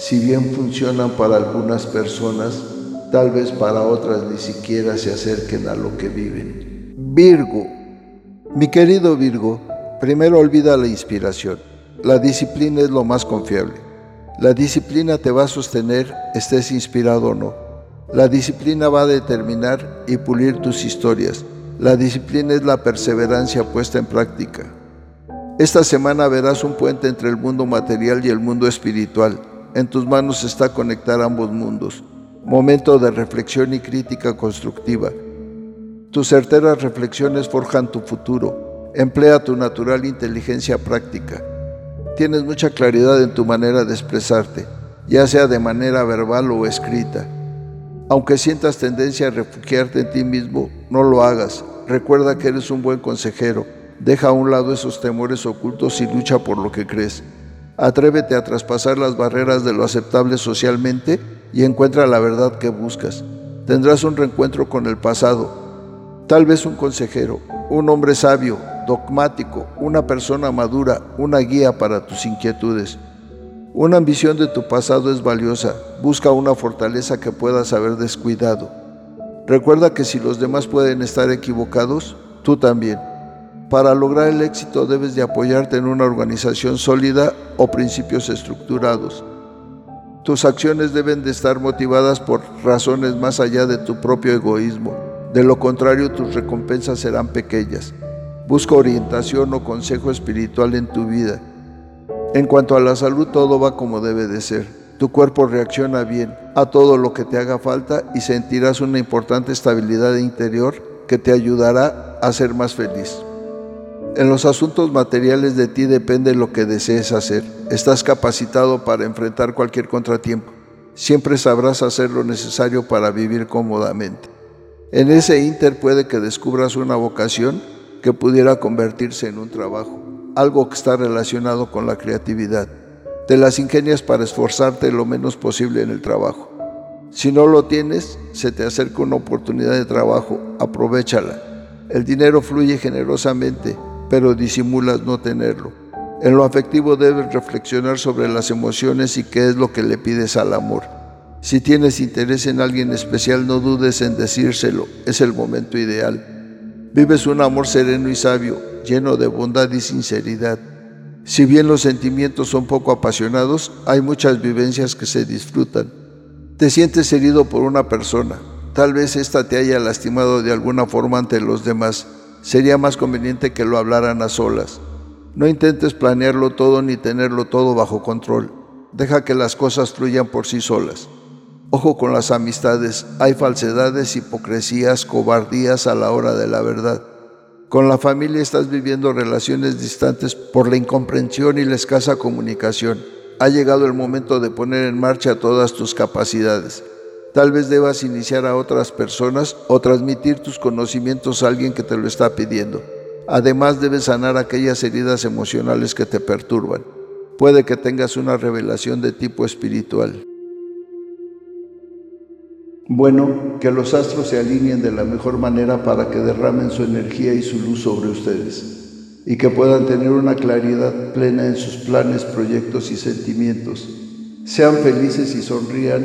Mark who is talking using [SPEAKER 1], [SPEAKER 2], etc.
[SPEAKER 1] si bien funcionan para algunas personas, tal vez para otras ni siquiera se acerquen a lo que viven. Virgo, mi querido Virgo, Primero olvida la inspiración. La disciplina es lo más confiable. La disciplina te va a sostener, estés inspirado o no. La disciplina va a determinar y pulir tus historias. La disciplina es la perseverancia puesta en práctica. Esta semana verás un puente entre el mundo material y el mundo espiritual. En tus manos está conectar ambos mundos. Momento de reflexión y crítica constructiva. Tus certeras reflexiones forjan tu futuro. Emplea tu natural inteligencia práctica. Tienes mucha claridad en tu manera de expresarte, ya sea de manera verbal o escrita. Aunque sientas tendencia a refugiarte en ti mismo, no lo hagas. Recuerda que eres un buen consejero. Deja a un lado esos temores ocultos y lucha por lo que crees. Atrévete a traspasar las barreras de lo aceptable socialmente y encuentra la verdad que buscas. Tendrás un reencuentro con el pasado, tal vez un consejero, un hombre sabio, dogmático, una persona madura, una guía para tus inquietudes. Una ambición de tu pasado es valiosa, busca una fortaleza que puedas haber descuidado. Recuerda que si los demás pueden estar equivocados, tú también. Para lograr el éxito debes de apoyarte en una organización sólida o principios estructurados. Tus acciones deben de estar motivadas por razones más allá de tu propio egoísmo. De lo contrario, tus recompensas serán pequeñas. Busca orientación o consejo espiritual en tu vida. En cuanto a la salud, todo va como debe de ser. Tu cuerpo reacciona bien a todo lo que te haga falta y sentirás una importante estabilidad interior que te ayudará a ser más feliz. En los asuntos materiales de ti depende lo que desees hacer. Estás capacitado para enfrentar cualquier contratiempo. Siempre sabrás hacer lo necesario para vivir cómodamente. En ese inter puede que descubras una vocación que pudiera convertirse en un trabajo, algo que está relacionado con la creatividad. Te las ingenias para esforzarte lo menos posible en el trabajo. Si no lo tienes, se te acerca una oportunidad de trabajo, aprovechala. El dinero fluye generosamente, pero disimulas no tenerlo. En lo afectivo debes reflexionar sobre las emociones y qué es lo que le pides al amor. Si tienes interés en alguien especial, no dudes en decírselo, es el momento ideal. Vives un amor sereno y sabio, lleno de bondad y sinceridad. Si bien los sentimientos son poco apasionados, hay muchas vivencias que se disfrutan. Te sientes herido por una persona. Tal vez ésta te haya lastimado de alguna forma ante los demás. Sería más conveniente que lo hablaran a solas. No intentes planearlo todo ni tenerlo todo bajo control. Deja que las cosas fluyan por sí solas. Ojo con las amistades, hay falsedades, hipocresías, cobardías a la hora de la verdad. Con la familia estás viviendo relaciones distantes por la incomprensión y la escasa comunicación. Ha llegado el momento de poner en marcha todas tus capacidades. Tal vez debas iniciar a otras personas o transmitir tus conocimientos a alguien que te lo está pidiendo. Además debes sanar aquellas heridas emocionales que te perturban. Puede que tengas una revelación de tipo espiritual. Bueno, que los astros se alineen de la mejor manera para que derramen su energía y su luz sobre ustedes y que puedan tener una claridad plena en sus planes, proyectos y sentimientos. Sean felices y sonrían,